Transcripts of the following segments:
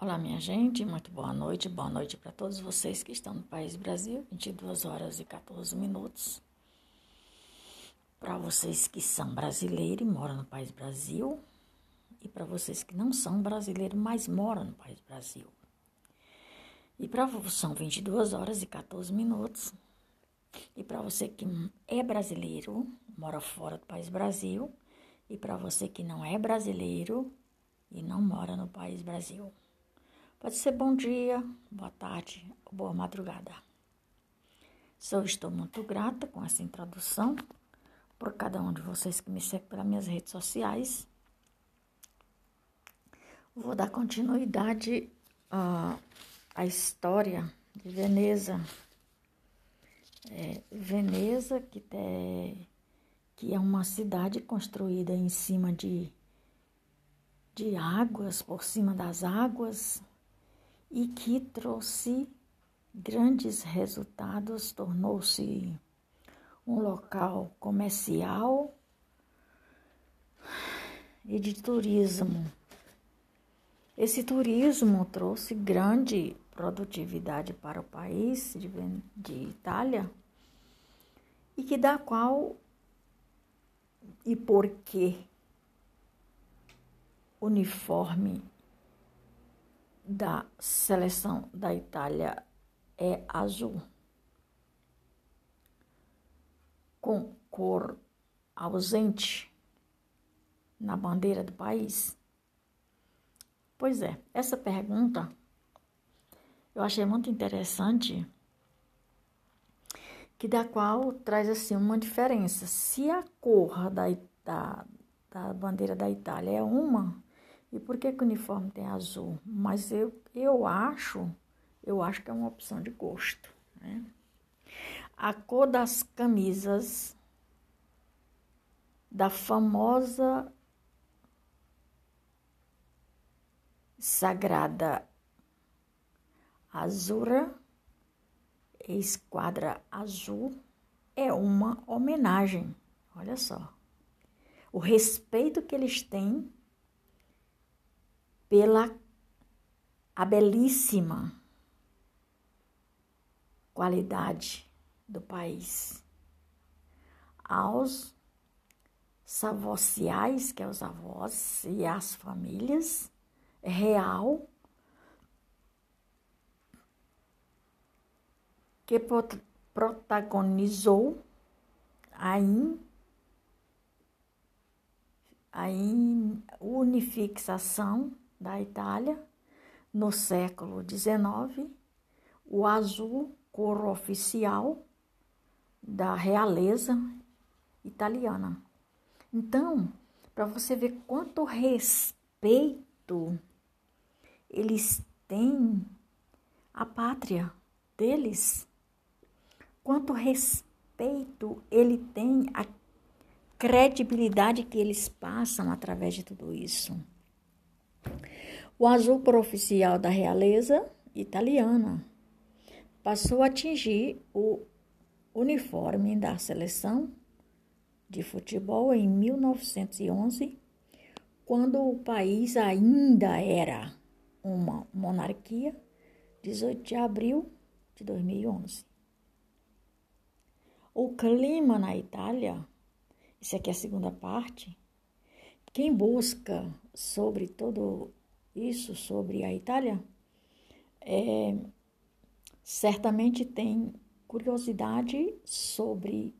Olá, minha gente, muito boa noite. Boa noite para todos vocês que estão no país Brasil, 22 horas e 14 minutos. Para vocês que são brasileiros e moram no país Brasil, e para vocês que não são brasileiros, mas moram no país Brasil. E para são 22 horas e 14 minutos. E para você que é brasileiro, mora fora do país Brasil, e para você que não é brasileiro e não mora no país Brasil. Pode ser bom dia, boa tarde ou boa madrugada. Só estou muito grata com essa introdução por cada um de vocês que me segue pelas minhas redes sociais. Vou dar continuidade à, à história de Veneza. É, Veneza, que, te, que é uma cidade construída em cima de, de águas, por cima das águas, e que trouxe grandes resultados, tornou-se um local comercial e de turismo. Esse turismo trouxe grande produtividade para o país de, de Itália e que da qual e por que uniforme da seleção da Itália é azul, com cor ausente na bandeira do país? Pois é, essa pergunta eu achei muito interessante, que da qual traz assim uma diferença. Se a cor da, da, da bandeira da Itália é uma, e por que, que o uniforme tem azul? Mas eu, eu acho, eu acho que é uma opção de gosto. Né? A cor das camisas da famosa Sagrada Azura, Esquadra Azul, é uma homenagem. Olha só. O respeito que eles têm pela a belíssima qualidade do país. Aos savociais, que é os avós e as famílias, real, que protagonizou a, in, a unifixação da Itália no século XIX, o azul, cor oficial da realeza italiana. Então, para você ver quanto respeito eles têm à pátria deles, quanto respeito ele tem à credibilidade que eles passam através de tudo isso. O azul cor oficial da realeza italiana passou a atingir o uniforme da seleção de futebol em 1911, quando o país ainda era uma monarquia, 18 de abril de 2011. O clima na Itália, isso aqui é a segunda parte, quem busca sobre todo isso sobre a Itália, é, certamente tem curiosidade sobre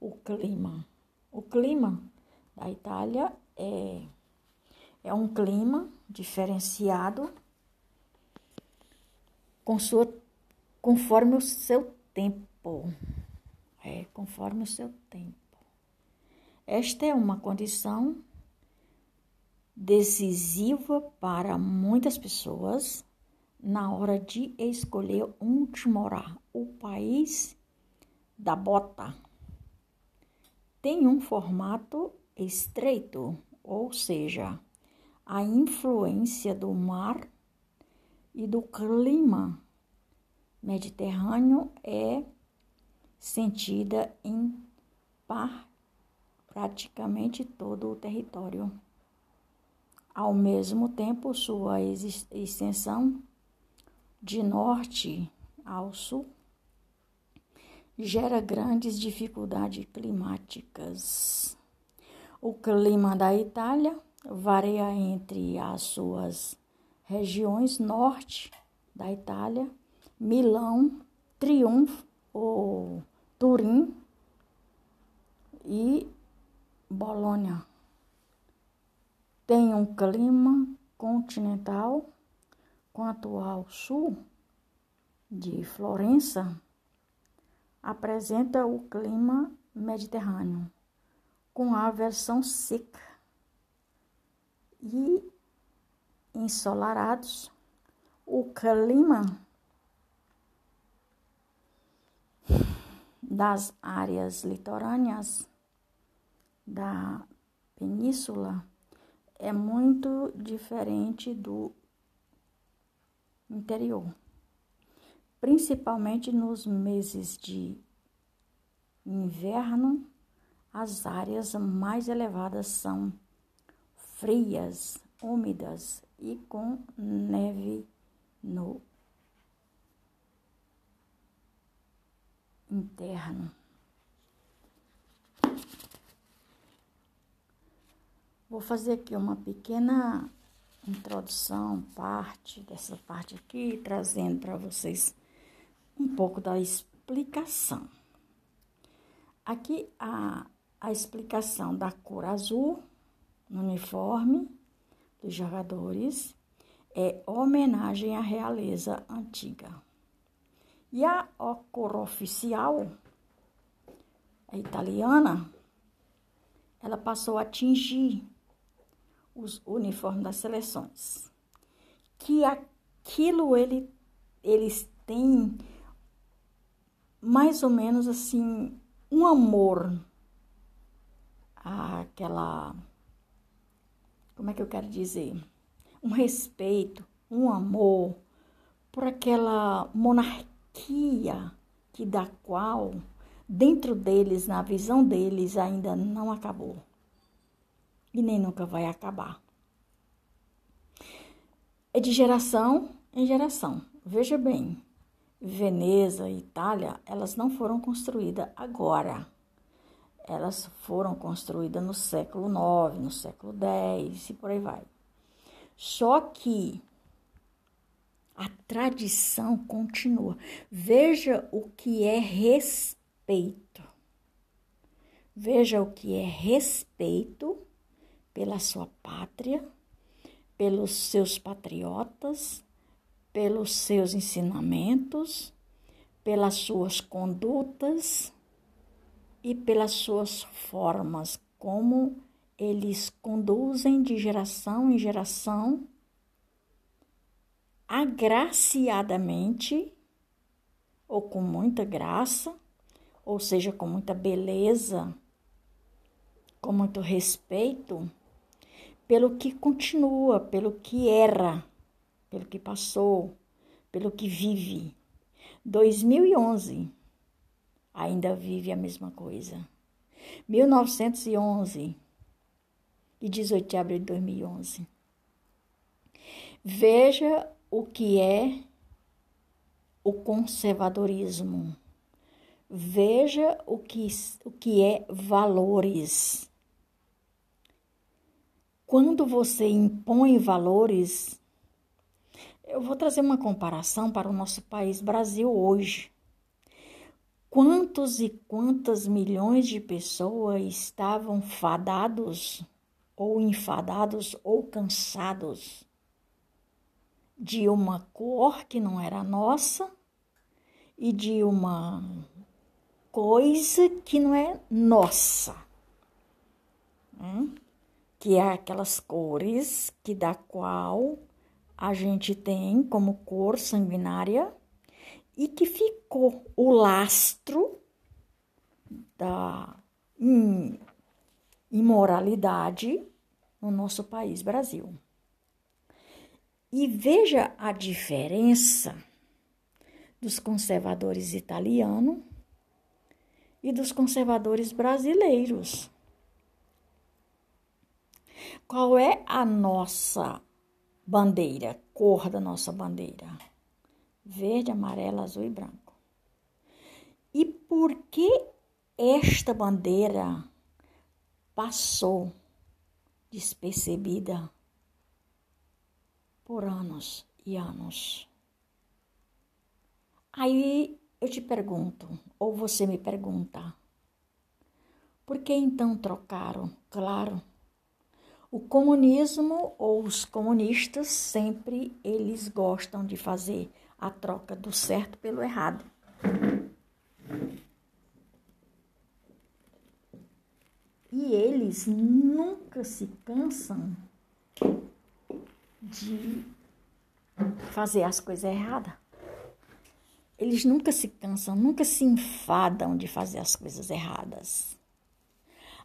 o clima. O clima da Itália é, é um clima diferenciado com sua, conforme o seu tempo. É, conforme o seu tempo. Esta é uma condição decisiva para muitas pessoas na hora de escolher onde morar. O país da bota tem um formato estreito, ou seja, a influência do mar e do clima mediterrâneo é sentida em par, praticamente todo o território ao mesmo tempo, sua extensão de norte ao sul gera grandes dificuldades climáticas. O clima da Itália varia entre as suas regiões norte da Itália, Milão, Triunfo ou Turim e Bolonha. Tem um clima continental quanto ao sul de Florença apresenta o clima mediterrâneo, com a versão seca e ensolarados. O clima das áreas litorâneas da península é muito diferente do interior principalmente nos meses de inverno, as áreas mais elevadas são frias, úmidas e com neve no interno. Vou fazer aqui uma pequena introdução, parte dessa parte aqui, trazendo para vocês um pouco da explicação. Aqui a, a explicação da cor azul no uniforme dos jogadores é homenagem à realeza antiga. E a, cor oficial, a italiana, ela passou a atingir os uniformes das seleções. Que aquilo ele, eles têm mais ou menos assim um amor àquela como é que eu quero dizer? Um respeito, um amor por aquela monarquia que da qual dentro deles, na visão deles, ainda não acabou. E nem nunca vai acabar. É de geração em geração. Veja bem, Veneza e Itália, elas não foram construídas agora. Elas foram construídas no século IX, no século X e por aí vai. Só que a tradição continua. Veja o que é respeito. Veja o que é respeito pela sua pátria, pelos seus patriotas, pelos seus ensinamentos, pelas suas condutas e pelas suas formas, como eles conduzem de geração em geração, agraciadamente, ou com muita graça, ou seja, com muita beleza, com muito respeito, pelo que continua, pelo que era pelo que passou, pelo que vive. 2011 ainda vive a mesma coisa. 1911 e 18 de abril de 2011. Veja o que é o conservadorismo. Veja o que, o que é valores. Quando você impõe valores, eu vou trazer uma comparação para o nosso país Brasil hoje. Quantos e quantas milhões de pessoas estavam fadados ou enfadados ou cansados de uma cor que não era nossa e de uma coisa que não é nossa, né? Que é aquelas cores que da qual a gente tem como cor sanguinária e que ficou o lastro da imoralidade no nosso país, Brasil. E veja a diferença dos conservadores italianos e dos conservadores brasileiros. Qual é a nossa bandeira, cor da nossa bandeira? Verde, amarelo, azul e branco. E por que esta bandeira passou despercebida por anos e anos? Aí eu te pergunto, ou você me pergunta, por que então trocaram? Claro, o comunismo ou os comunistas sempre eles gostam de fazer a troca do certo pelo errado. E eles nunca se cansam de fazer as coisas erradas. Eles nunca se cansam, nunca se enfadam de fazer as coisas erradas.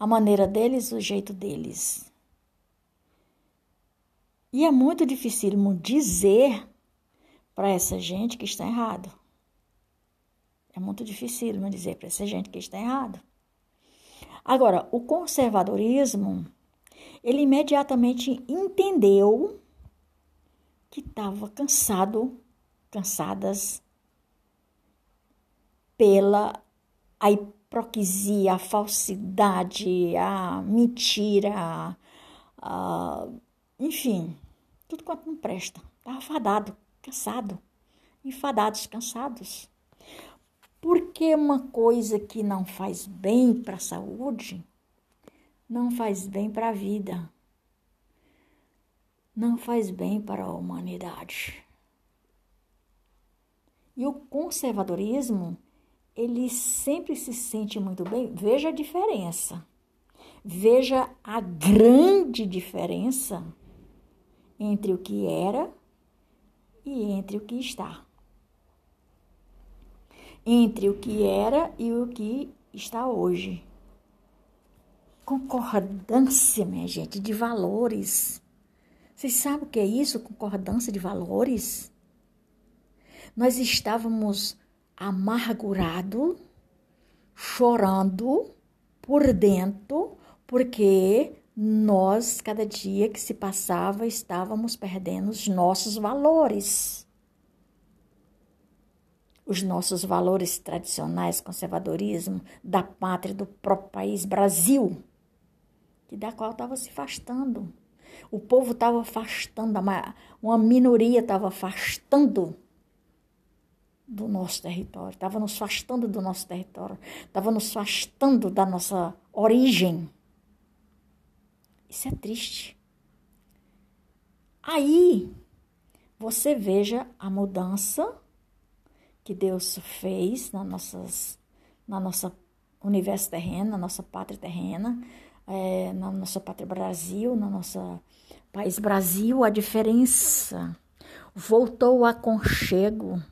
A maneira deles, o jeito deles. E é muito dificílimo dizer para essa gente que está errado. É muito dificílimo dizer para essa gente que está errado. Agora, o conservadorismo, ele imediatamente entendeu que estava cansado, cansadas pela a hipocrisia, a falsidade, a mentira, a, enfim, tudo quanto não presta. Estava fadado, cansado, enfadados, cansados. Porque uma coisa que não faz bem para a saúde não faz bem para a vida, não faz bem para a humanidade. E o conservadorismo ele sempre se sente muito bem. Veja a diferença. Veja a grande diferença entre o que era e entre o que está. Entre o que era e o que está hoje. Concordância, minha gente, de valores. Vocês sabem o que é isso? Concordância de valores? Nós estávamos amargurado, chorando por dentro, porque nós, cada dia que se passava, estávamos perdendo os nossos valores. Os nossos valores tradicionais, conservadorismo da pátria, do próprio país, Brasil, que da qual estava se afastando. O povo estava afastando, uma minoria estava afastando do nosso território, estava nos afastando do nosso território, estava nos afastando da nossa origem. Isso é triste. Aí você veja a mudança que Deus fez na, nossas, na nossa universo terreno, na nossa pátria terrena, é, na nossa pátria Brasil, na nossa país Brasil, a diferença. Voltou o aconchego.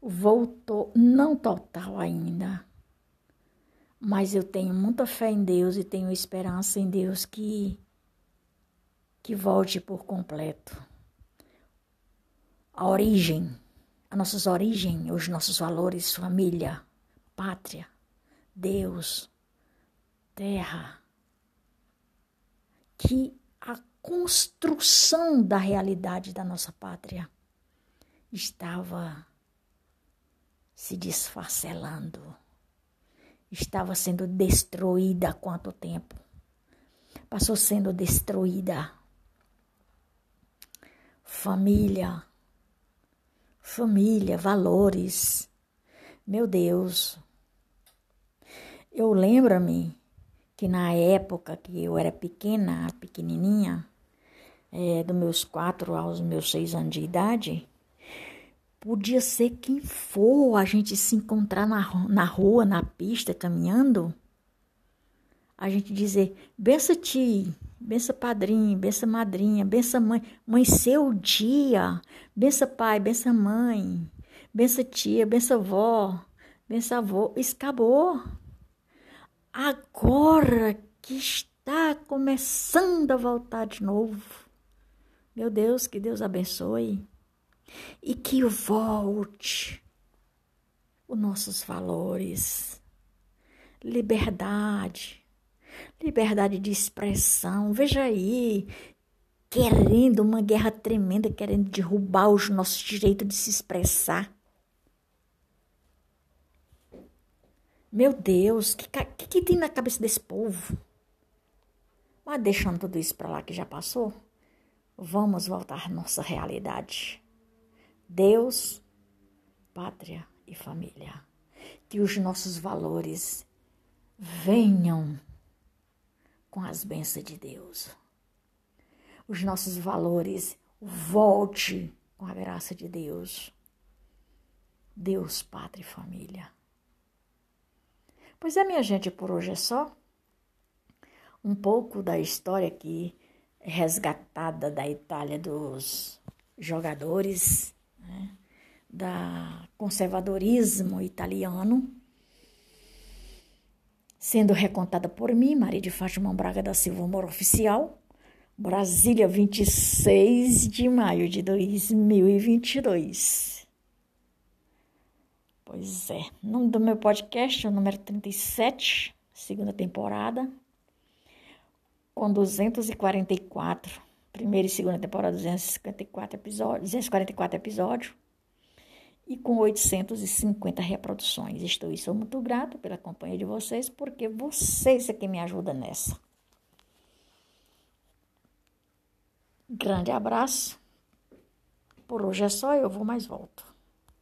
Voltou, não total ainda, mas eu tenho muita fé em Deus e tenho esperança em Deus que que volte por completo. A origem, as nossas origens, os nossos valores, família, pátria, Deus, terra, que a construção da realidade da nossa pátria estava se desfacelando. Estava sendo destruída há quanto tempo? Passou sendo destruída. Família, família, valores. Meu Deus. Eu lembro-me que na época que eu era pequena, pequenininha, é, dos meus quatro aos meus seis anos de idade, Podia ser quem for a gente se encontrar na, na rua, na pista, caminhando. A gente dizer, bença ti, bença padrinho, bença madrinha, bença mãe, mãe seu dia, bença pai, bença mãe, bença tia, bença avó, bença avô. Isso acabou. Agora que está começando a voltar de novo. Meu Deus, que Deus abençoe e que volte os nossos valores, liberdade, liberdade de expressão. Veja aí, querendo uma guerra tremenda, querendo derrubar os nossos direitos de se expressar. Meu Deus, o que, que, que tem na cabeça desse povo? Mas deixando tudo isso para lá que já passou, vamos voltar à nossa realidade. Deus, pátria e família. Que os nossos valores venham com as bênçãos de Deus. Os nossos valores volte com a graça de Deus. Deus, pátria e família. Pois é, minha gente, por hoje é só um pouco da história aqui resgatada da Itália dos jogadores, da conservadorismo italiano, sendo recontada por mim, Maria de Fátima Braga da Silva Moro Oficial, Brasília, 26 de maio de 2022. Pois é, nome do meu podcast é o número 37, segunda temporada com 244, primeira e segunda temporada, 254 episódios, 244 episódios e com 850 reproduções. Estou e sou muito grato pela companhia de vocês, porque vocês é que me ajudam nessa. Grande abraço. Por hoje é só, eu vou mais volto.